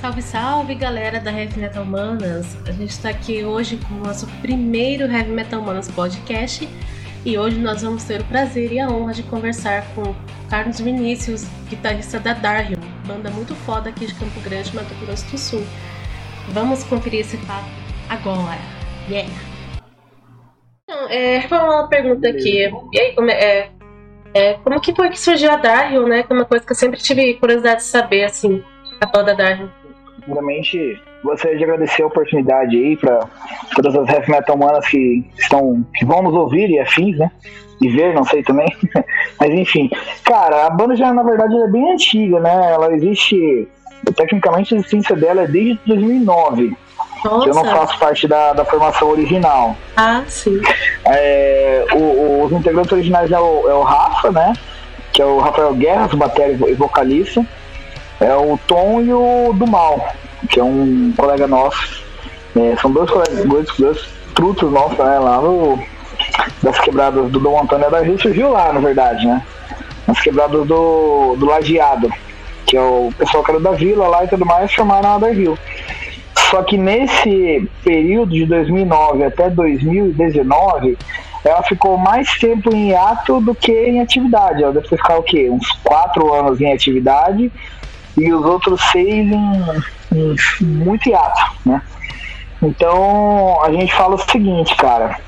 Salve, salve galera da Heavy Metal Manas! A gente está aqui hoje com o nosso primeiro Heavy Metal Manas podcast e hoje nós vamos ter o prazer e a honra de conversar com Carlos Vinícius, guitarrista da Darhill, banda muito foda aqui de Campo Grande, Mato Grosso do Sul. Vamos conferir esse papo agora! Yeah! Então, é, uma pergunta aqui. E aí, como é, é, é, como que foi que surgiu a Darhill, né? Que é uma coisa que eu sempre tive curiosidade de saber, assim, a banda Darhill. Primeiramente, gostaria de agradecer a oportunidade aí para todas as heavy metal humanas que estão que vão nos ouvir e afins, né? E ver, não sei também. Mas enfim, cara, a banda já na verdade é bem antiga, né? Ela existe tecnicamente a existência dela é desde 2009. Nossa. Que eu não faço parte da, da formação original. Ah, sim. É, o, os integrantes originais é o, é o Rafa, né? Que é o Rafael Guerras, bateria e vocalista. É o Tom e o do Mal, que é um colega nosso. É, são dois colegas, dois, dois trutos nossos, né? Lá no, das quebradas do Dom Antônio da Rio surgiu lá, na verdade, né? Nas quebradas do, do Lajeado, que é o pessoal que era da vila lá e tudo mais, chamaram a da Rio. Só que nesse período de 2009 até 2019, ela ficou mais tempo em ato do que em atividade. Ela deve ficar o quê? Uns quatro anos em atividade e os outros seis em, em muito hiato, né? Então a gente fala o seguinte, cara,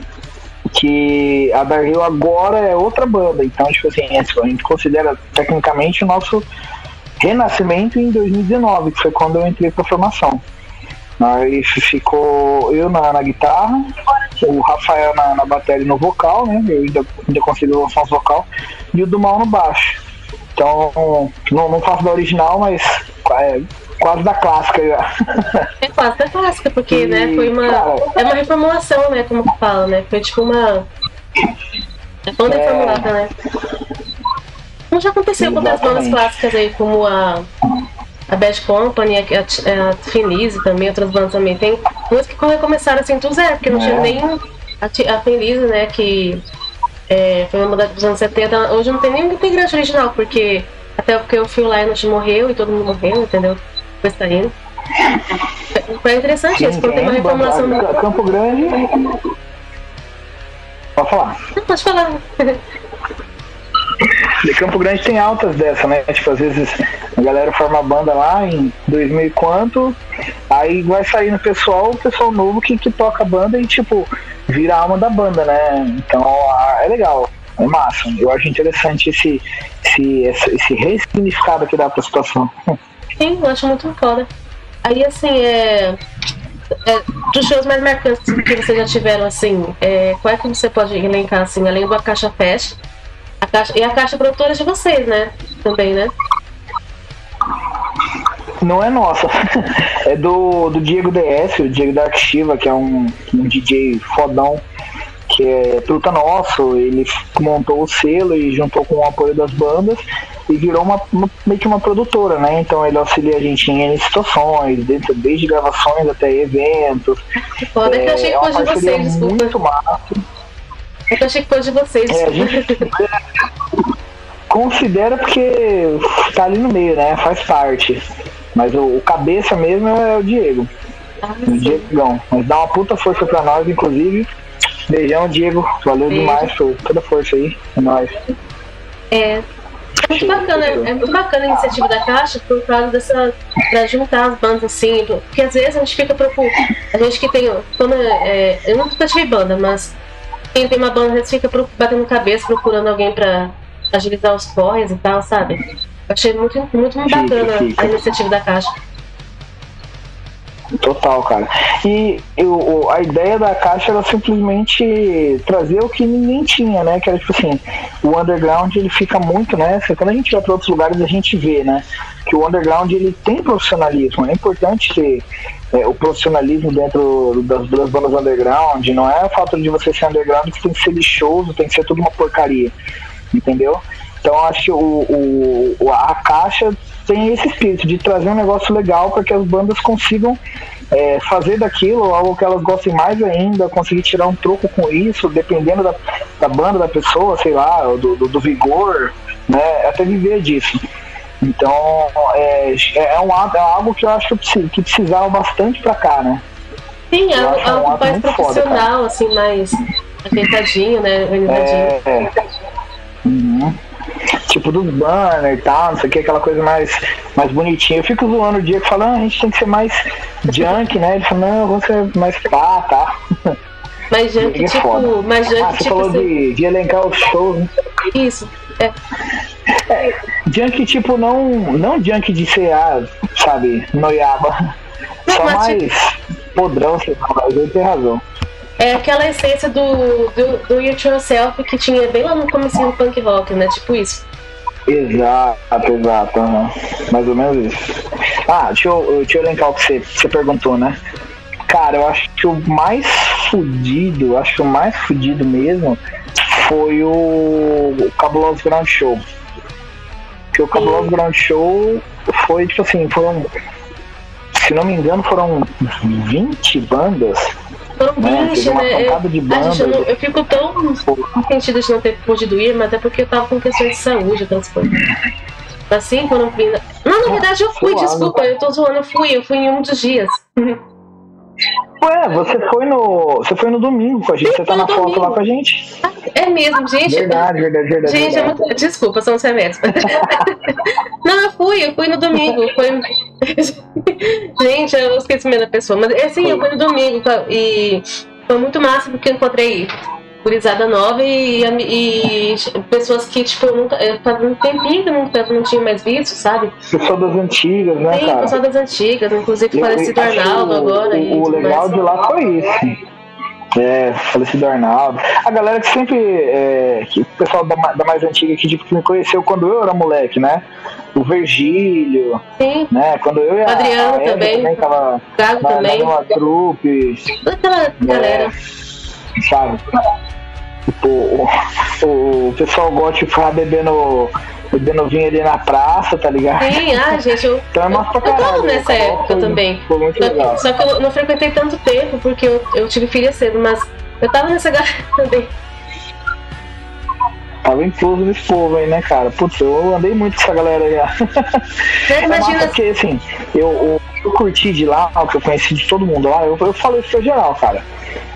que a Darhill agora é outra banda, então tipo assim, a gente considera tecnicamente o nosso renascimento em 2019, que foi quando eu entrei pra formação. Aí ficou eu na, na guitarra, o Rafael na, na bateria e no vocal, né? Eu ainda, ainda consigo lançar uns vocal, e o do Mal no baixo. Então, não, não faço da original, mas é, quase da clássica já. É quase da clássica, porque, e, né, foi uma. Cara, é uma reformulação, né, como que fala, né? Foi tipo uma. É reformulada, é... né? Como já aconteceu com outras bandas clássicas aí, como a a Bad Company, a, a, a também, outras bandas também. Tem umas que recomeçaram assim do zero, porque não é. tinha nem a, a né, que é, foi uma banda dos anos 70. Hoje não tem nenhum integrante original, porque até porque o Phil Lynott morreu e todo mundo morreu, entendeu? Depois tá indo. Foi interessante isso, porque tem uma reformulação. Campo Grande. Pode falar. Não, pode falar. De Campo Grande tem altas dessa, né? Tipo, às vezes a galera forma a banda lá em 2000 e quanto, aí vai saindo pessoal, o pessoal novo que, que toca a banda e, tipo, vira a alma da banda, né? Então é legal, é massa. Eu acho interessante esse, esse, esse, ressignificado que dá pra situação. Sim, eu acho muito foda. Aí, assim, é, é, dos shows mais marcantes que vocês já tiveram, assim, é, qual é que você pode elencar, assim, além do Caixa Fest, a caixa, e a Caixa Produtora de vocês, né? Também, né? Não é nossa, é do, do Diego DS, o Diego Dark Shiva, que é um, um DJ fodão, que é truta nosso, ele montou o selo e juntou com o apoio das bandas e virou uma, uma, meio que uma produtora, né? Então ele auxilia a gente em situações, desde, desde gravações até eventos. Foda é, que eu achei é fosse de vocês, desculpa. Muito massa. É que eu achei que fosse de vocês. É, a gente considera porque tá ali no meio, né? Faz parte. Mas o, o cabeça mesmo é o Diego. Ah, o Diegão. Mas dá uma puta força pra nós, inclusive. Beijão, Diego. Valeu Beijo. demais por toda a força aí. É nóis. É. É muito bacana, é muito bacana a iniciativa da Caixa por causa dessa. pra juntar as bandas assim, porque às vezes a gente fica procurando. A gente que tem. Quando, é, eu nunca tive banda, mas quem tem uma banda fica batendo cabeça procurando alguém pra agilizar os corres e tal, sabe? Achei muito, muito, muito bacana a iniciativa da Caixa. Total, cara. E eu, a ideia da Caixa era simplesmente trazer o que ninguém tinha, né? Que era tipo assim, o underground ele fica muito, né? Quando a gente vai para outros lugares a gente vê, né? Que o underground ele tem profissionalismo. É importante ter é, o profissionalismo dentro das, das bandas underground. Não é o fato de você ser underground que tem que ser lixoso, tem que ser tudo uma porcaria. Entendeu? Então acho que o, o, a caixa tem esse espírito de trazer um negócio legal para que as bandas consigam é, fazer daquilo algo que elas gostem mais ainda, conseguir tirar um troco com isso, dependendo da, da banda, da pessoa, sei lá, do, do, do vigor, né? Até viver disso. Então é, é, um, é algo que eu acho que precisava bastante pra cá, né? Sim, é algo, algo mais profissional, foda, assim, mais ajeitadinho, né? Organizadinho. É, é. Uhum. Tipo dos banners e tal, não sei o que, aquela coisa mais, mais bonitinha. Eu fico zoando o dia que fala, ah, a gente tem que ser mais junk, né? Ele fala, não, vamos ser mais pá, tá? Mais junk, tipo. Foda. Mais junk, ah, você tipo. falou assim, de, de elencar os shows, né? Isso, é. É. Junk, tipo, não, não junk de ser, ah, sabe, noiaba. Não, Só mais tipo... podrão, sei lá, mas ele tem razão. É aquela essência do, do, do It Yourself que tinha bem lá no começo do punk rock, né? Tipo isso. Exato, exato. Uhum. Mais ou menos isso. Ah, deixa eu, deixa eu elencar o que você, você perguntou, né? Cara, eu acho que o mais fudido, acho que o mais fudido mesmo foi o, o Cabuloso Ground Show. Porque o Cabuloso Ground Show foi, tipo assim, foram. Se não me engano, foram 20 bandas foram né? 20, né? Eu, de banda, gente, eu, não, eu, fico tão sentida de não ter podido ir, mas até porque eu tava com questões de saúde, aquelas coisas. Assim, foram vindo. Não, na verdade eu fui, desculpa, eu tô zoando, eu fui, eu fui em um dos dias. Ué, você foi no. Você foi no domingo com a gente, você tá na domingo. foto lá com a gente. É mesmo, gente. Verdade, verdade, verdade. Gente, verdade. É muito... desculpa, são remédios. Não, eu fui, eu fui no domingo. Foi... gente, eu esqueci da pessoa. Mas é assim, eu fui no domingo e foi muito massa porque eu encontrei gurizada nova e, e, pessoas que, tipo, nunca, faz um tempinho que não, não tinha mais visto, sabe? Pessoal das antigas, né, Sim, cara? pessoal das antigas, inclusive falecido Arnaldo agora. O, o legal de lá foi isso. É, falecido Arnaldo. A galera que sempre. É, que o pessoal da, da, mais antiga que, tipo, que me conheceu quando eu era moleque, né? O Virgílio. Sim. Né? Quando eu e a. Adriano a também. também tava Gago na, também. Na trupe. Toda aquela galera. É, sabe? Tipo, o, o, pessoal gosta de ficar bebendo, bebendo vinho ali na praça, tá ligado? Sim, ah, gente, eu, então é eu, eu tava nessa época também. Foi muito só, legal. só que eu não frequentei tanto tempo, porque eu, eu tive filha cedo, mas eu tava nessa galera também. Tava incluso nesse povo aí, né, cara? Putz, eu andei muito com essa galera aí. É, imagina... Porque, assim, eu, eu, eu, curti de lá, que eu conheci de todo mundo lá, eu, eu falo isso pra geral, cara.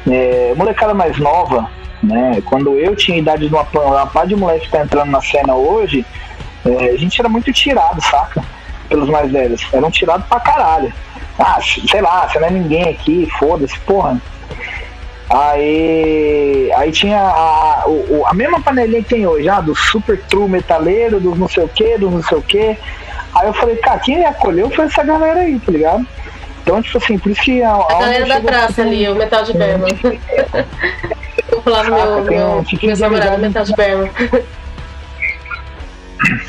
É, molecada mais nova, né? Quando eu tinha idade de uma, uma pá de moleque que tá entrando na cena hoje, é, a gente era muito tirado, saca? Pelos mais velhos. Eram tirados pra caralho. Ah, sei lá, você não é ninguém aqui, foda-se, porra. Aí, aí tinha a, a, a mesma panelinha que tem hoje, ah, do super true metaleiro, dos não sei o que, dos não sei o que. Aí eu falei, cara, quem me acolheu foi essa galera aí, tá ligado? Então, tipo assim, por isso que a. A, a galera da praça ali, o metal de Berman. Eu falava meu, meu, meu namorado metal de Berman.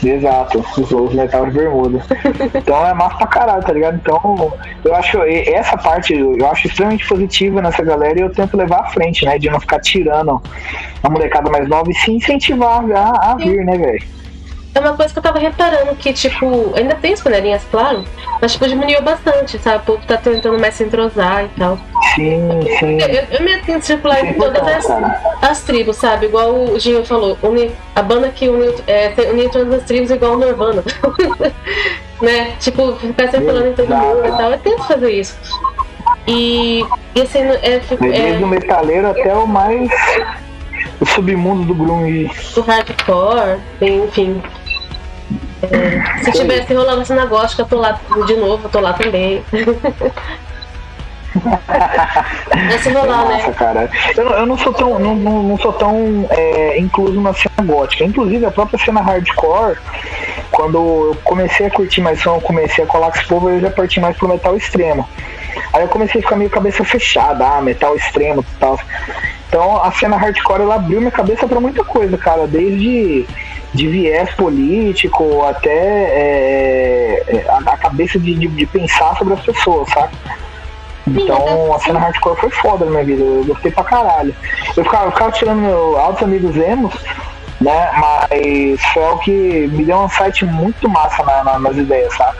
Exato, os, os metal de bermuda. Então é massa pra caralho, tá ligado? Então, eu acho essa parte eu acho extremamente positiva nessa galera e eu tento levar à frente, né? De não ficar tirando a molecada mais nova e se incentivar a, a vir, né, velho? É uma coisa que eu tava reparando que, tipo, ainda tem as panelinhas, claro, mas, tipo, diminuiu bastante, sabe? O povo tá tentando mais se entrosar e tal. Sim, sim. Eu, eu me tento circular em todas as, as, tribos, sabe? Igual o Ginho falou, a banda que uniu, é, uniu todas as tribos igual o Nirvana. né? Tipo, ficar circulando em todo mundo e tal. Eu tento fazer isso. E, e assim, é, Desde é, o metaleiro até o mais o submundo do grunge. Do hardcore, enfim. É, se tivesse rolando cena gótica, eu tô lá de novo, tô lá também. Vai se rolar, né? Nossa, né? cara. Eu, eu não sou tão, não, não, não sou tão é, incluso na cena gótica. Inclusive, a própria cena hardcore, quando eu comecei a curtir mais som, eu comecei a colar com esse povo, eu já parti mais pro metal extremo. Aí eu comecei a ficar meio cabeça fechada, ah, metal extremo e tal. Então a cena hardcore ela abriu minha cabeça para muita coisa, cara, desde de viés político até é, é, a, a, cabeça de, de, de, pensar sobre as pessoas, sabe? Então a cena hardcore foi foda na minha vida, eu gostei pra caralho. Eu ficava, eu ficava tirando meu altos amigos emos, né? Mas foi o que me deu um site muito massa na, na, nas ideias, sabe?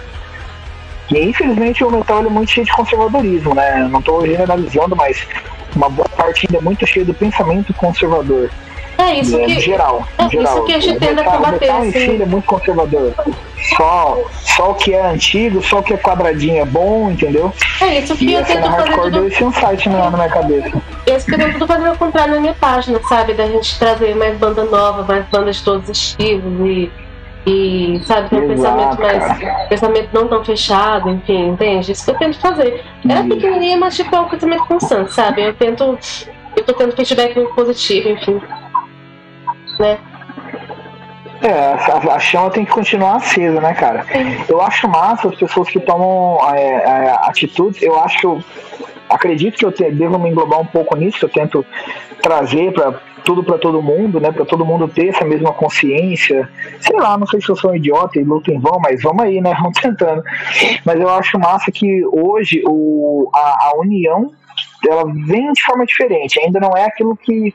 E infelizmente o metal é muito cheio de conservadorismo, né? Não estou generalizando, mas uma boa parte ainda é muito cheia do pensamento conservador. É isso é, que. geral, é geral. isso que a gente tenta combater. O metal em si é muito conservador. Só, só o que é antigo, só o que é quadradinho é bom, entendeu? É isso que E eu tento fazer tudo. esse insight na, na minha cabeça. Que eu tento fazer eu comprar na minha página, sabe? Da gente trazer mais banda nova, mais bandas de todos os estilos e. E, sabe, ter um pensamento mais. cara. Pensamento não tão fechado, enfim, entende? Isso que eu tento fazer. Era Isso. pequenininha, mas tipo, é um pensamento constante, sabe? Eu tento. Eu tô tendo feedback muito positivo, enfim. Né? É, a, chama tem que continuar acesa, né, cara? Eu acho massa as pessoas que tomam é, é, atitudes. Eu acho que eu acredito que eu te, devo me englobar um pouco nisso. Eu tento trazer para tudo para todo mundo, né? Para todo mundo ter essa mesma consciência. Sei lá, não sei se eu sou um idiota e luto em vão, mas vamos aí, né? Vamos tentando. Mas eu acho massa que hoje o, a, a união ela vem de forma diferente. Ainda não é aquilo que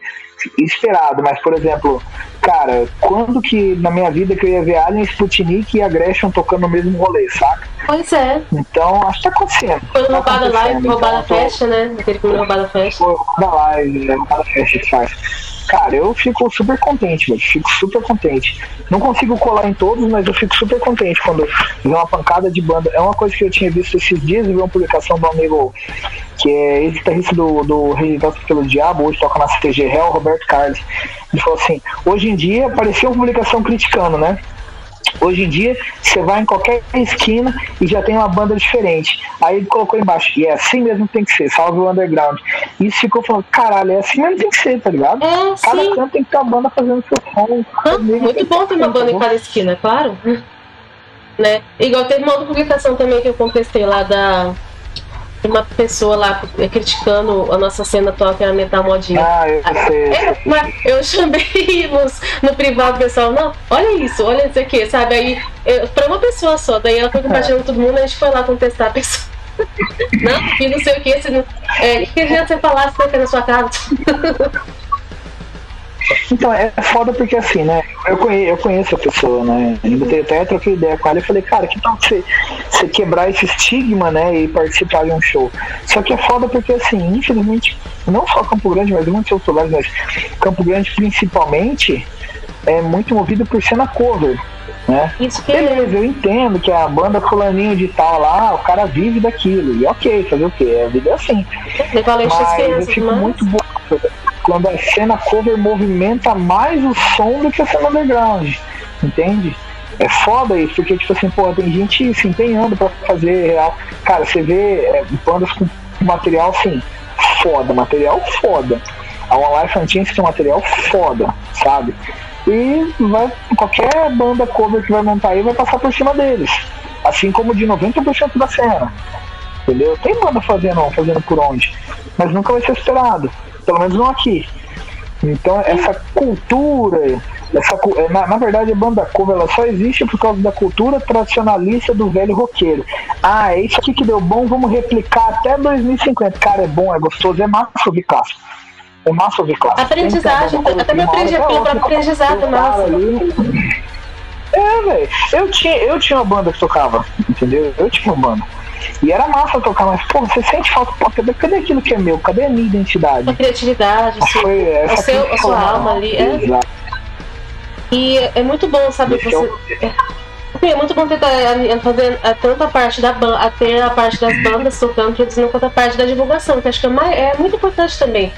esperado, mas por exemplo, cara, quando que na minha vida que eu ia ver Alien, Sputnik e a Gresham tocando no mesmo rolê, saca? Pois é. Então, acho que tá acontecendo. Foi Tá roubada live, roubada Então, tô- festa, né? Aquele que me roubada festa. Pô, da live, né, cada festa faz. Cara, eu fico super contente, velho. Fico super contente. Não consigo colar em todos, mas eu fico super contente quando vê uma pancada de banda. É uma coisa que eu tinha visto esses dias, eu vi uma publicação do amigo que é ex-guitarrista do, do Registrados pelo Diabo, hoje toca na CTG Hell, Roberto Carlos. Ele falou assim: hoje em dia apareceu uma publicação criticando, né? Hoje em dia, você vai em qualquer esquina e já tem uma banda diferente. Aí ele colocou embaixo, e é assim mesmo que tem que ser, salve o underground. E isso ficou falando, caralho, é assim mesmo que tem que ser, tá ligado? É, Cada sim. canto tem que ter uma banda fazendo seu som. Ah, muito bom ter uma banda em cada esquina, claro. Né? Igual teve uma outra publicação também que eu contestei lá da. Uma pessoa lá criticando a nossa cena atual, que era metal modinha. Ah, eu sei. É, mas eu chamei nos, no privado, pessoal, não, olha isso, olha isso aqui, sabe? Aí, eu, pra uma pessoa só, daí ela foi compartilhando com todo mundo, a gente foi lá contestar a pessoa. Não, que não sei o que, você não, é, que adianta você falar se você na sua casa? Então, é foda porque assim, né? Eu conheço, eu conheço a pessoa, né? Ainda até troquei ideia com ela e falei, cara, que tal você, você quebrar esse estigma, né? E participar de um show. Só que é foda porque, assim, infelizmente, não só Campo Grande, mas muitos outros lugares, mas Campo Grande principalmente, é muito movido por cena cover, né? Isso que é. Beleza, eu entendo que a banda fulaninho de tal lá, o cara vive daquilo. E ok, fazer o quê? A vida é assim. Mas eu fico mas. muito bom quando a cena cover movimenta mais o som do que a cena underground, entende? É foda isso, porque, tipo assim, pô, tem gente se empenhando pra fazer real. Cara, você vê é, bandas com material, assim, foda, material foda. A One Life Antiques tem um material foda, sabe? E vai, qualquer banda cover que vai montar aí vai passar por cima deles. Assim como de 90% da cena. Entendeu? Tem banda fazendo, fazendo por onde, mas nunca vai ser esperado. Pelo menos não aqui. Então essa cultura, essa, é, na, na verdade a banda cover ela só existe por causa da cultura tradicionalista do velho roqueiro. Ah, é isso aqui que deu bom, vamos replicar até 2050. Cara, é bom, é gostoso, é massa ouvir clássico. É massa ouvir clássico. Aprendizagem, uma até me coisa aprendi pelo aprendizado, o cara massa. ali- É, velho. Eu tinha, eu tinha uma banda que tocava, entendeu? Eu tinha uma banda. E era massa tocar, mas, pô, você sente falta, pô, cadê, cadê aquilo que é meu? Cadê a minha identidade? A criatividade, assim. foi essa o seu- a sua alma ali, é. Exato. E é muito bom, sabe? Você... É, é muito bom tentar é, fazer é, tanto a parte da banda, até a parte das bandas tocando, produzindo, quanto a parte da divulgação, que acho que é, mais, é muito importante também,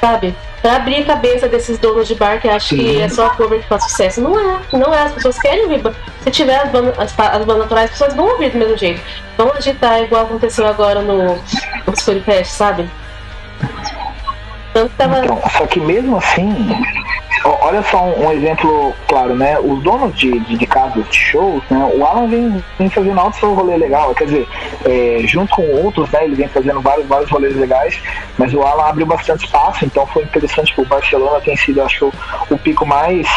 sabe? Pra abrir a cabeça desses donos de bar que acham que é só a cover que faz sucesso. Não é, não é. As pessoas querem ouvir. Se tiver as bandas, as, as bandas naturais, as pessoas vão ouvir do mesmo jeito. Vão agitar igual aconteceu agora no, no Spotify, sabe? Tanto que tava. Então, só que mesmo assim, olha só um, um exemplo claro, né? Os donos de, de, de casas de shows, né? O Alan vem, vem fazendo alto seu rolê legal, quer dizer, é, junto com outros, né? Ele vem fazendo vários, vários rolês legais, mas o Alan abriu bastante espaço, então foi interessante que o Barcelona tem sido, acho o pico mais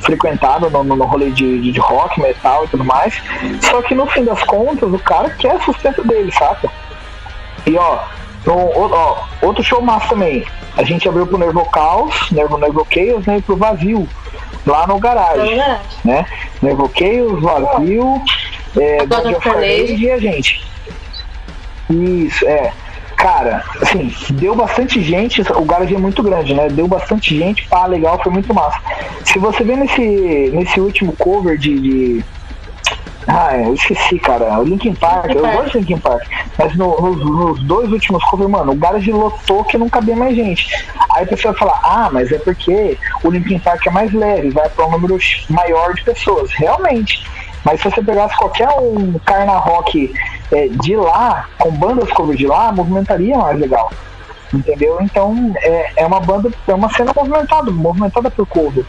frequentado no, no, no rolê de, de, de rock, metal e tudo mais. Só que no fim das contas, o cara quer sustento dele, saca? E ó, no, o- ó, outro show massa também. A gente abriu pro Nervo Caos, Nervo Nervo Chaos, né? E pro Vazio, lá no garagem, garagem. né? Nervo Chaos, Vazio, é, of Carnage. e a gente. Isso, é. Cara, assim, deu bastante gente, o garagem é muito grande, né? Deu bastante gente, pá, legal, foi muito massa. Se você vê nesse, nesse último cover de, de, Ah, eu esqueci, cara. O Linkin Park, Linkin eu Park. gosto de Linkin Park. Mas no, nos, nos, dois últimos covers, mano, o garage lotou que não cabia mais gente. Aí a pessoa fala, ah, mas é porque o Linkin Park é mais leve, vai para um número maior de pessoas. Realmente. Mas se você pegasse qualquer um carna rock é, de lá, com bandas cover de lá, movimentaria mais legal. Entendeu? Então é, é uma banda, é uma cena movimentada, movimentada por cover.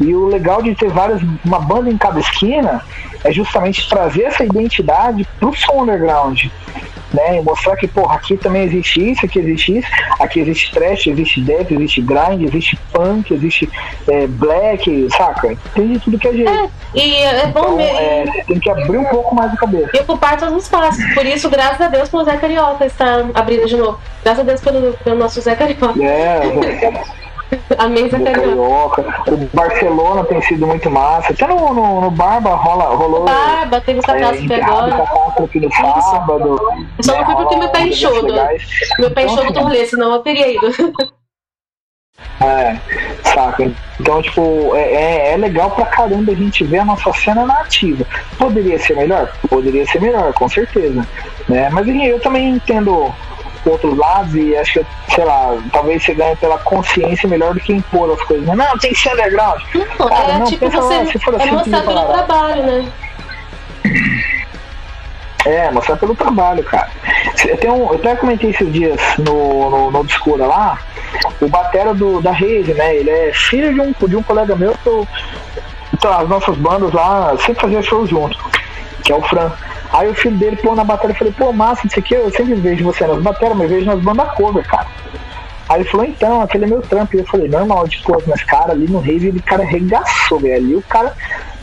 E o legal de ter várias, uma banda em cada esquina é justamente trazer essa identidade pro som underground né? E mostrar que, porra, aqui também existe isso, aqui existe isso, aqui existe trash, existe death, existe grind, existe punk, existe é, black, saca? Tem de tudo que é jeito. É, e é bom então, mesmo. É, tem que abrir um pouco mais a cabeça. E ocupar todos os espaços. Por isso, graças a Deus, pelo Zé Carioca está abrindo de novo. Graças a Deus pelo, pelo nosso Zé Carioca. É, A mesa carioca. O Barcelona tem sido muito massa. Até no, no, no Barba rola, rolou. Barba, teve o catástrofe é, agora. aqui no sábado. Só não fui porque meu pé enxuto. Meu pé então, do rolê, senão eu teria ido. É, saca? Então, tipo, é, é, é, legal pra caramba a gente ver a nossa cena nativa. Poderia ser melhor? Poderia ser melhor, com certeza. Né? Mas eu também entendo outros lados e acho que, sei lá, talvez você ganhe pela consciência melhor do que impor as coisas. Mas, não, tem que ser underground. Não, Cara, é não, tipo você lá, se for assim, é mostrar pelo trabalho, né? É, mostrar pelo trabalho, cara. Eu, tenho, eu até comentei esses dias no, no, no Obscura lá, o batera do, da Rede, né? Ele é filho de um, de um colega meu que eu, então, as nossas bandas lá sempre fazia show junto, que é o Fran. Aí o filho dele pô na bateria, eu falei, pô, massa, isso aqui, eu sempre vejo você nas baterias, mas vejo nas bandas cover, cara. Aí ele falou, então, aquele é meu trampo. E eu falei, normal, tipo, mas cara, ali no Rave, ele cara arregaçou, velho. Ali o cara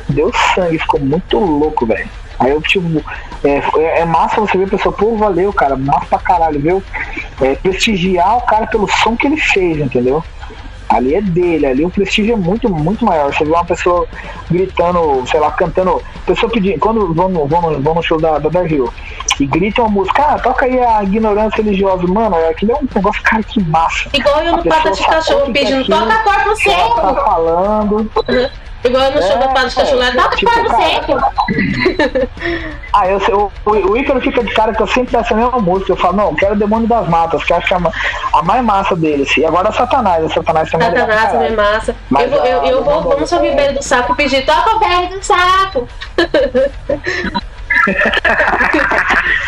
deu sangue, ficou muito louco, velho. Aí eu, tipo, é, é, massa você ver a pessoa, pô, valeu, cara, massa pra caralho, viu? É, prestigiar o cara pelo som que ele fez, entendeu? Ali é dele, ali o prestígio é muito, muito maior. Você vê uma pessoa gritando, sei lá, cantando. Pessoa pedindo, quando vão, vão, vão no show da, da Hill e gritam a música, ah, toca aí a ignorância religiosa, mano, aquilo é um negócio, cara, que massa. Igual eu no Pata de Cachorro pedindo, toca corpo seco. Tá falando. Uhum. Igual no show é, do Padre Cachulé, dá tipo, para seco. Ah, eu, eu, o, o Ícaro fica de cara que eu sempre peço a mesma música. Eu falo, não, quero o Demônio das Matas, que acho que é a, a mais massa deles. E agora Satanás, a Satanás também Satanás é também é massa. Mas, eu, eu, eu vou, vamos subir o velho do saco e pedir, toca o velho do saco.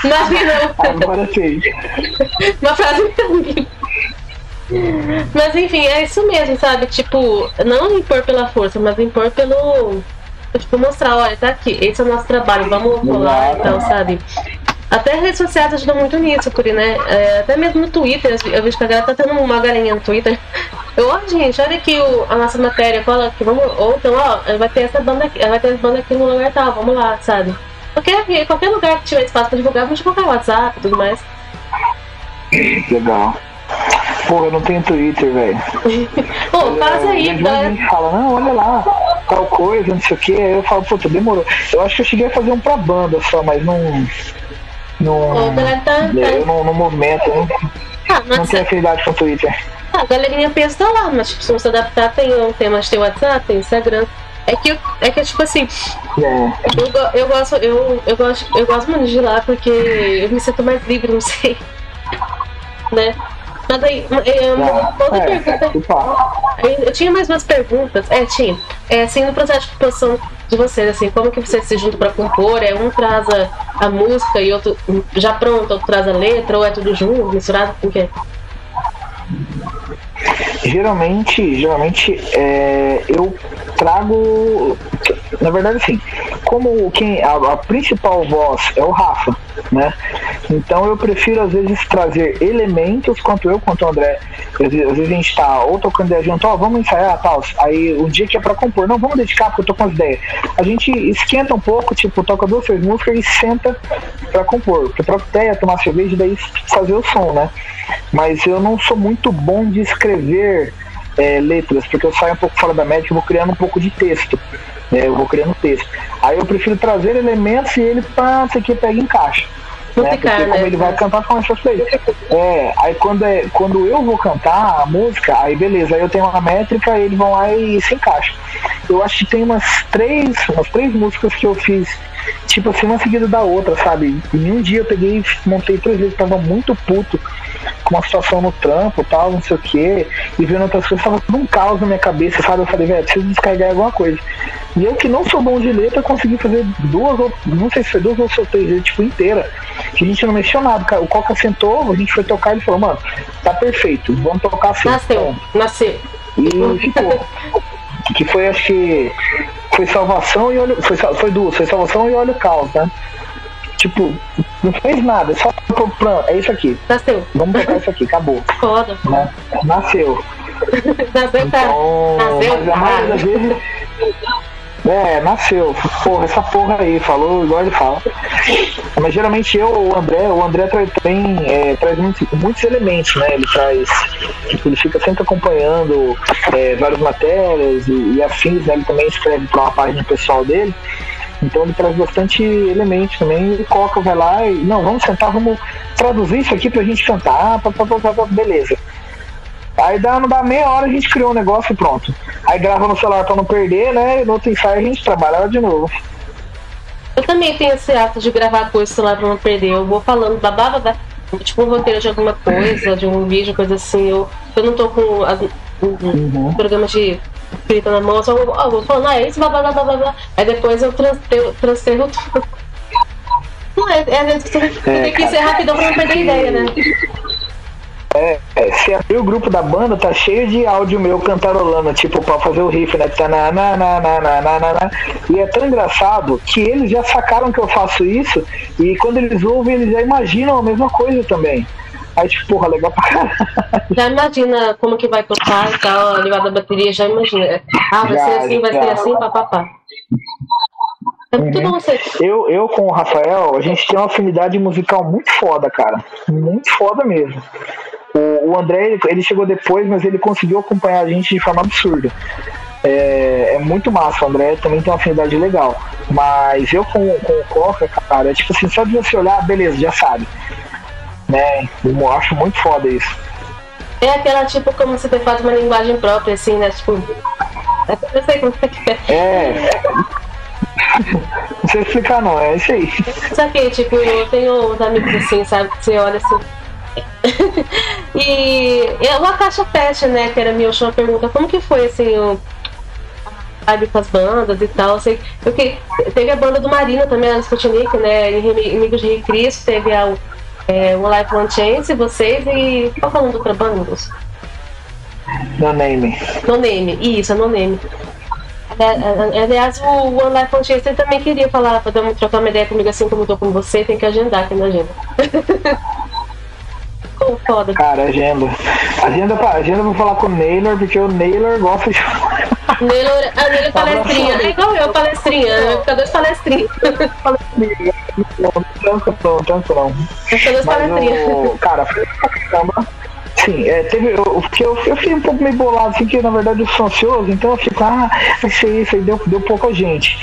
Imagina. Agora sim. Uma frase. Mas enfim, é isso mesmo, sabe? Tipo, não impor pela força, mas impor pelo. Tipo, mostrar, olha, tá aqui, esse é o nosso trabalho, vamos rolar e tal, sabe? Até redes sociais ajudam muito nisso, porque, né? É, até mesmo no Twitter, eu vejo que a galera tá tendo uma galinha no Twitter. Eu, ó, gente, olha aqui o, a nossa matéria, fala que vamos. Ou então, ó, vai ter essa banda aqui, vai ter essa banda aqui no lugar tal, vamos lá, sabe? Qualquer, qualquer lugar que tiver espaço pra divulgar, vamos divulgar o WhatsApp e tudo mais. Legal. Pô, eu não tenho Twitter, velho. pô, faz aí, é, galera. gente fala, não, olha lá, tal coisa, não sei o que. Aí eu falo, puta, demorou. Eu acho que eu cheguei a fazer um pra banda só, mas não. Não. Tá, tá. Eu não, no movimento, não, ah, não tenho afinidade com o Twitter. Ah, a galerinha pensa lá, mas tipo, se você adaptar, tem um tema, tem WhatsApp, tem Instagram. É que, é que tipo assim, é. eu, eu, gosto, eu, eu, gosto, eu gosto muito de ir lá porque eu me sinto mais livre, não sei. Né? Mas aí, é, uma outra é, pergunta. Eu tinha mais umas perguntas. É, tinha. É, assim, no processo de composição de vocês, assim, como que vocês se juntam para compor? É um traz a, a, música e outro já pronto, outro traz a letra, ou é tudo junto, misturado? O quê? Geralmente, geralmente é, eu trago. Na verdade, assim, como quem a, a, principal voz é o Rafa, né? Então eu prefiro às vezes trazer elementos, quanto eu quanto o André. Às vezes, às vezes a gente tá ou tocando ideia junto, ó, vamos ensaiar tal. Aí o dia que é pra compor, não, vamos dedicar porque eu tô com as ideias. A gente esquenta um pouco, tipo, toca duas, três músicas e senta pra compor. Porque troca ideia, tomar cerveja e daí fazer o som, né? Mas eu não sou muito bom de escrever é, letras, porque eu saio um pouco fora da média e vou criando um pouco de texto. Né? Eu vou criando texto. Aí eu prefiro trazer elementos e ele, pá, isso aqui pega e encaixa. né? Porque como né? ele vai cantar com essas coisas. É, aí quando, é, quando eu vou cantar a música, aí beleza, aí eu tenho uma métrica, eles vão lá e se encaixam. Eu acho que tem umas três, umas três músicas que eu fiz tipo assim, uma seguida da outra, sabe? E um dia eu peguei montei três vezes, tava muito puto uma situação no trampo tal, não sei o que, e vendo outras coisas, tava tudo um caos na minha cabeça, sabe? Eu falei, velho, preciso descarregar alguma coisa. E eu que não sou bom de letra, consegui fazer duas ou não sei se foi duas ou três tipo, inteira. Que a gente não mexeu nada. O Coca sentou, a gente foi tocar e ele falou, mano, tá perfeito, vamos tocar assim. Nasceu, nasceu. E ficou. que foi acho que foi salvação e olho. Foi, foi duas, foi salvação e olho caos, né? Tipo, não fez nada, só plano, é isso aqui. Nasceu. Vamos tocar isso aqui, acabou. Foda. Né? Nasceu. Nasceu, tá. então, Nasceu, mas a maioria das vezes. É, nasceu. Porra, essa porra aí, falou igual ele fala. Mas geralmente eu, o André, o André também é, traz muitos, muitos elementos, né? Ele traz. Tipo, ele fica sempre acompanhando é, várias matérias e, e afins, né? Ele também escreve para uma página pessoal dele. Então ele traz bastante elementos também. E Coca vai lá e, não, vamos sentar, vamos traduzir isso aqui pra gente cantar, pá, pá, pá, pá, beleza. Aí dá, não dá meia hora a gente criou um negócio e pronto. Aí grava no celular pra não perder, né? E no outro ensaio a gente trabalha de novo. Eu também tenho esse ato de gravar coisa no celular pra não perder. Eu vou falando babava da. Tipo um roteiro de alguma coisa, de um vídeo, coisa assim. Eu, eu não tô com as, um, uhum. programa de escrita na mão, só vou, vou falando, ah, esse blá blá blá blá blá. Aí depois eu transferro tudo. Não, é, é, é, tem que ser rapidão pra não perder ideia, né? É, é, se abrir o grupo da banda, tá cheio de áudio meu cantarolando, tipo, pra fazer o riff, né? Tá na, na, na, na, na, na, na, E é tão engraçado que eles já sacaram que eu faço isso e quando eles ouvem, eles já imaginam a mesma coisa também. Aí, tipo, porra, legal pra caralho. Já imagina como que vai tocar e tal, a bateria, já imagina. Ah, vai já, ser assim, vai já. ser assim, papapá. É uhum. Eu, eu com o Rafael, a gente tem uma afinidade musical muito foda, cara. Muito foda mesmo. O, o André, ele chegou depois, mas ele conseguiu acompanhar a gente de forma absurda. É, é, muito massa, o André também tem uma afinidade legal. Mas eu com, com o Coca, cara, é tipo assim, só de você olhar, beleza, já sabe. Né? Eu acho muito foda isso. É aquela tipo como você faz uma linguagem própria, assim, né? Tipo. Eu sei como é que é. É. Não sei explicar não, é isso aí. Só que, tipo, eu tenho uns amigos assim, sabe, que você olha assim e é uma caixa fecha, né? Que era minha última pergunta. Como que foi assim o vibe com as bandas e tal? Sei, porque teve a banda do Marina também, a Sputnik, né? Inimigos de Rei Cristo, teve a é, One Life One Chance, vocês e. Qual foi o nome No Name. No Name, isso, No Name. É, é, aliás, o One Life One Chance também queria falar, para trocar uma ideia comigo assim como eu tô com você, tem que agendar aqui na agenda. foda. Cara, agenda. Agenda pra, agenda pra falar com o Naylor, porque o Naylor gosta de. Naylor, a Naylor é palestrinha. É igual eu, palestrinha. Eu ficar dois palestrinhas. palestrinha. Tanto não, tanto não. Fica dois palestrinhas. Cara, foi pra caramba. Sim, é, teve, eu, porque eu, eu fiquei um pouco meio bolado, assim, que na verdade eu sou ansioso, então eu fico, ah, vai ser isso, aí deu, deu pouca gente.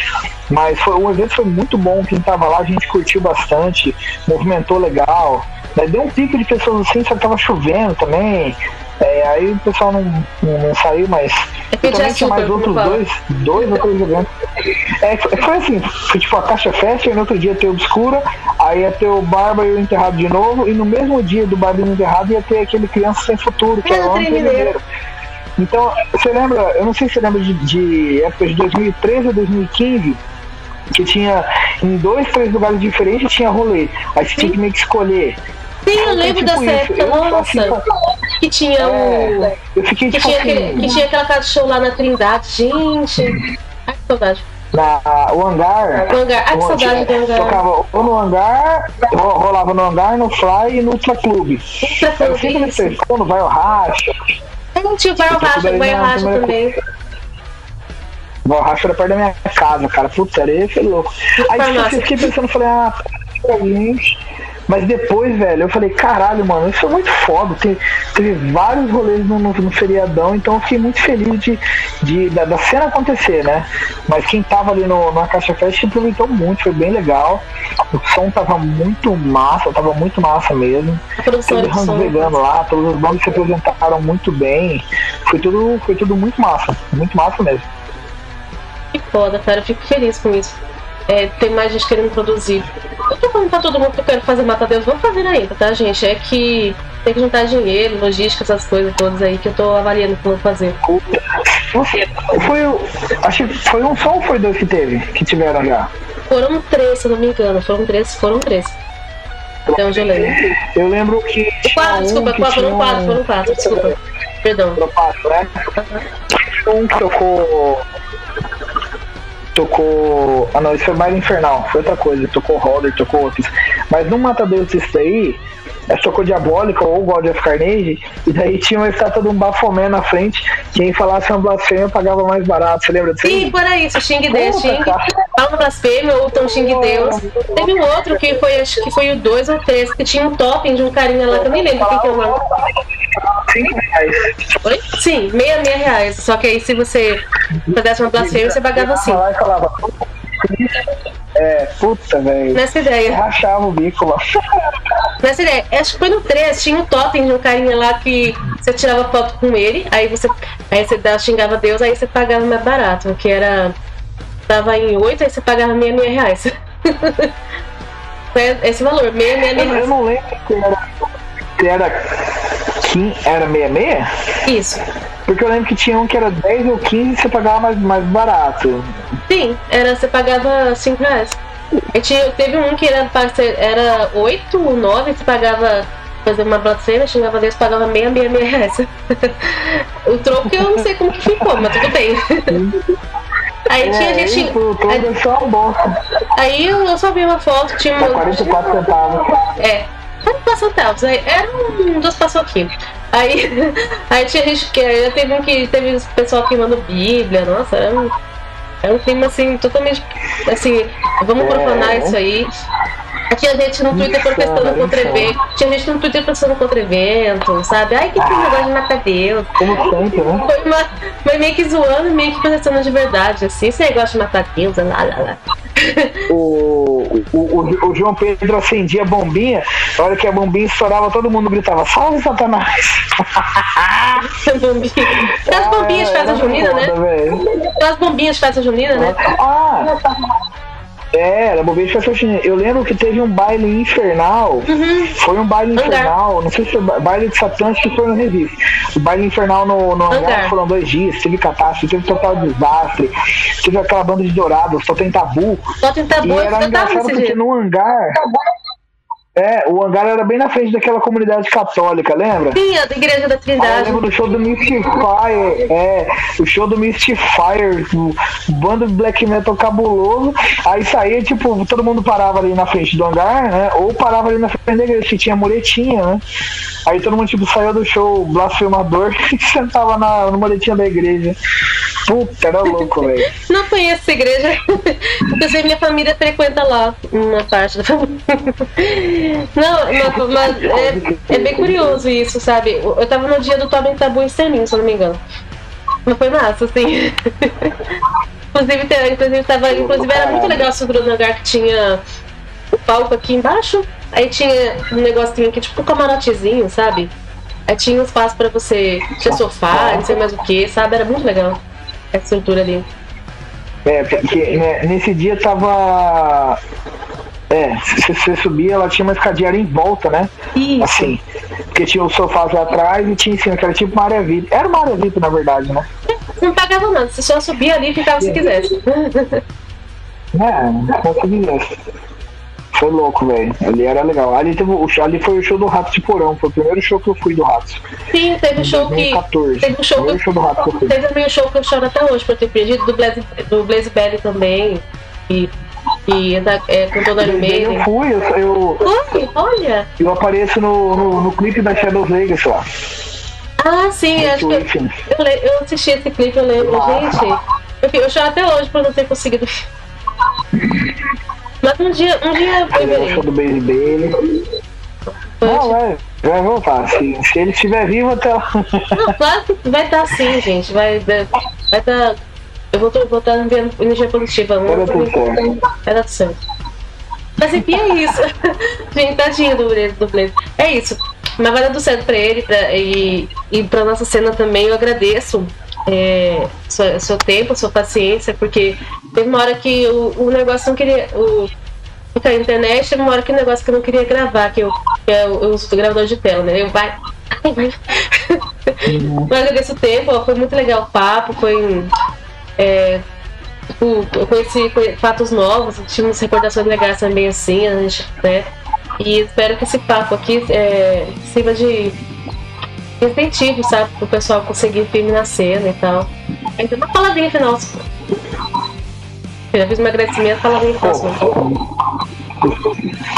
Mas foi, o evento foi muito bom, quem tava lá, a gente curtiu bastante, movimentou legal. Né? Deu um pico de pessoas assim, só que tava chovendo também. É, aí o pessoal não, não, não saiu, mas é também tinha mais outros dois, dois ou três eventos. É, foi assim, foi tipo a Caixa Festa, e no outro dia ter o Obscura, aí ia ter o Barba e o Enterrado de novo, e no mesmo dia do Barba e o Enterrado ia ter aquele Criança Sem Futuro, que é o ano Então, você lembra, eu não sei se você lembra de, de épocas de 2013 ou 2015, que tinha em dois, três lugares diferentes tinha rolê. Aí você tinha que meio que escolher Sim, eu lembro tipo dessa época, nossa. que tinha o. É, eu fiquei que, tipo tinha, assim, que, que tinha aquela casa de show lá na Trindade. Gente. Ai, que saudade. Na, o hangar. O hangar. Ai, que saudade do hangar. Tocava ou no hangar, rolava no hangar, no Fly e no Ultra Clube. Ultra Clube. Isso. Quando vai o racha. Gente, vai o racha, vai o racha também. O racha era perto da minha casa, cara. Putz, era esse louco. Aí tipo, eu fiquei pensando, falei, ah, gente mas depois, velho, eu falei, caralho, mano, isso é muito foda. Tem, teve vários rolês no, no, no, feriadão, então eu fiquei muito feliz de, de, da, da, cena acontecer, né? Mas quem tava ali no, na Caixa Fest aproveitou muito, foi bem legal. O som tava muito massa, tava muito massa mesmo. Teve Ramos vegano lá, todos os bandos se apresentaram muito bem. Foi tudo, foi tudo muito massa, muito massa mesmo. Que foda, cara, eu fico feliz com isso. É, tem mais gente querendo produzir. Eu tô falando pra todo mundo que eu quero fazer Mata Deus, vamos fazer ainda, tá, gente? É que tem que juntar dinheiro, logística, essas coisas todas aí que eu tô avaliando como fazer. Foi, acho que foi um só ou foi dois que teve? Que tiveram já? Foram três, se eu não me engano. Foram três, foram três. Até onde eu lembro. Eu lembro que. Quatro, desculpa, quatro, foram quatro, foram quatro, desculpa. Perdão. Foram quatro, né? Um que tocou tocou. Ah não, isso foi mais infernal, foi outra coisa, tocou Roller, tocou outros. Mas no Mata Deus isso daí, é tocou Diabólica ou God of Carnage, e daí tinha uma estátua de um Bafomé na frente, quem falasse uma blasfêmia pagava mais barato, você lembra disso? Sim, por aí, isso, Xing Deus, fala blasfêmia ou então Xing Deus. Teve um outro que foi, acho que foi o 2 ou 3, que tinha um topping de um carinha lá, que eu nem lembro quem que é o nome. 5 reais. Oi? Sim, 66 reais. Só que aí se você fizesse uma blasfêmia, você pagava assim. É, puta, velho. Nessa ideia. Rachava o bico lá. Nessa ideia. Acho que foi no 3, tinha um totem de um carinha lá que você tirava foto com ele, aí você, aí você xingava Deus, aí você pagava mais barato, que era. Tava em 8, aí você pagava 66 reais. esse valor, 66 reais. Eu não lembro que era. Que era Kim era 66? Isso. Porque eu lembro que tinha um que era 10 ou 15 e você pagava mais, mais barato. Sim, era, você pagava 5 reais. E tinha, teve um que era, era 8 ou 9, você pagava fazer uma blasfêmia, xingava Deus, pagava meia, meia, meia reais. o troco eu não sei como que ficou, mas tudo bem. Aí é, tinha gente. Aí, só aí eu só vi uma foto, tinha uma. 44 centavos. É, 40 centavos. Aí, era um dos paçoquinhos. Aí, aí tinha gente que. Teve um que teve pessoal queimando Bíblia, nossa, era um, era um clima assim, totalmente. Assim, vamos profanar é. isso aí. Tinha gente no Twitter protestando contra evento. Tinha gente no Twitter protestando contra evento, sabe? Ai, que, ah, negócio de matar Deus. Como sempre, né? Foi, uma, foi meio que zoando, meio que protestando de verdade, assim. Esse negócio de matar Deus, lá, lá, lá. O, o, o, o, João Pedro acendia a bombinha, na hora que a bombinha estourava, todo mundo gritava: Salve Satanás! As bombinhas é, fazem junina, né? As bombinhas fazem junina, né? Ah! É, era Bobinha de Festa Junina. Eu lembro que teve um baile infernal. Uhum. Foi um baile infernal. Não sei se foi baile de Satã, que foi no Revista. O baile infernal no, no hangar. foram dois dias. Teve catástrofe, teve total desastre. Teve aquela banda de dourados, só tem tabu. Só tem tabu. E era engraçado porque dia. no hangar. É, o hangar era bem na frente daquela comunidade católica, lembra? Sim, a da Igreja da Trindade. Ah, eu lembro do show do Mystifier, é, o show do Mystifier, o bando de black metal cabuloso. Aí saía, tipo, todo mundo parava ali na frente do hangar, né? Ou parava ali na frente da igreja, que tinha muretinha, né? Aí todo mundo, tipo, saiu do show blasfemador e sentava na, na muretinha da igreja. Puta, era louco, velho. Não conheço essa igreja. Inclusive, minha família frequenta lá, uma parte da família. Não, mas, é, é, bem curioso isso, sabe? Eu tava no dia do Tobin Tabu Extermínio, se eu não me engano. Mas foi massa, assim. inclusive, inclusive, tava, inclusive era muito legal estrutura do lugar que tinha o palco aqui embaixo. Aí tinha um negocinho aqui, tipo um camarotezinho, sabe? Aí tinha um espaço pra você. Tinha sofá, não sei mais o que, sabe? Era muito legal essa estrutura ali. É, porque né, nesse dia tava é, se você subia, ela tinha uma escadinha em volta, né? Isso. Assim. Porque tinha os sofás lá atrás e tinha em cima, que era tipo uma área VIP. Era uma área VIP, na verdade, né? Não pagava nada, você só subia ali e ficava se quisesse. É, como se quisesse. Foi louco, velho. Ali era legal. Ali, teve ali foi o show do Rato de Porão. Foi o primeiro show que eu fui do Rato. Sim, teve o show 2014. que. Teve o show, que, show do Rato que. Teve também o show que eu choro até hoje por ter perdido, do Blaze, do Blaze Belly também. E que é, com toda a Eu fui, eu, eu, Oi, olha! Eu apareço no, no, no clipe da Shadow Vegas lá. Ah, sim, acho que eu, eu, assisti esse clipe, eu lembro, ah. gente. Eu, eu choro até hoje por não ter conseguido. Mas um dia, um dia eu verei. show do Baby Bailey. Não, vai, vai voltar. Se, se ele estiver vivo até lá. Não, claro que vai estar sim, gente. Vai, vai dar. Eu vou, estar enviando energia positiva. Vai dar tudo certo. Vai dar tudo certo. Mas enfim, é isso. Gente, tadinho do Blaze. É isso. Mas vai dar tudo certo pra ele pra, e, e pra nossa cena também. Eu agradeço é, seu, seu tempo, sua paciência, porque teve uma hora que o, o negócio não queria. O, ficar na internet, teve uma hora que o negócio que eu não queria gravar, que eu, que eu, eu uso o gravador de tela, né? Eu vai. Eu agradeço o tempo, ó, foi muito legal o papo, foi. É, tipo, eu conheci fatos novos, tínhamos recordações legais também assim, a gente, né? E espero que esse papo aqui é, sirva de incentivo, sabe? Para o pessoal conseguir firme na cena e tal. Então, uma palavrinha final. Já fiz um agradecimento, palavrinha final.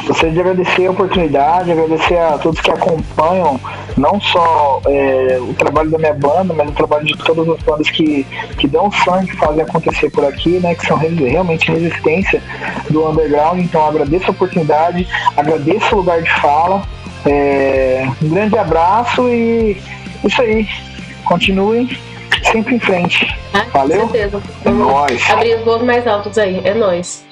Gostaria de agradecer a oportunidade, agradecer a todos que acompanham não só é, o trabalho da minha banda, mas o trabalho de todas as bandas que, que dão sangue, fazem acontecer por aqui, né? Que são realmente resistência do underground. Então agradeço a oportunidade, agradeço o lugar de fala. É, um grande abraço e isso aí. Continuem sempre em frente. Ah, Valeu? Com certeza. É nóis. Abrir os voos mais altos aí. É nóis.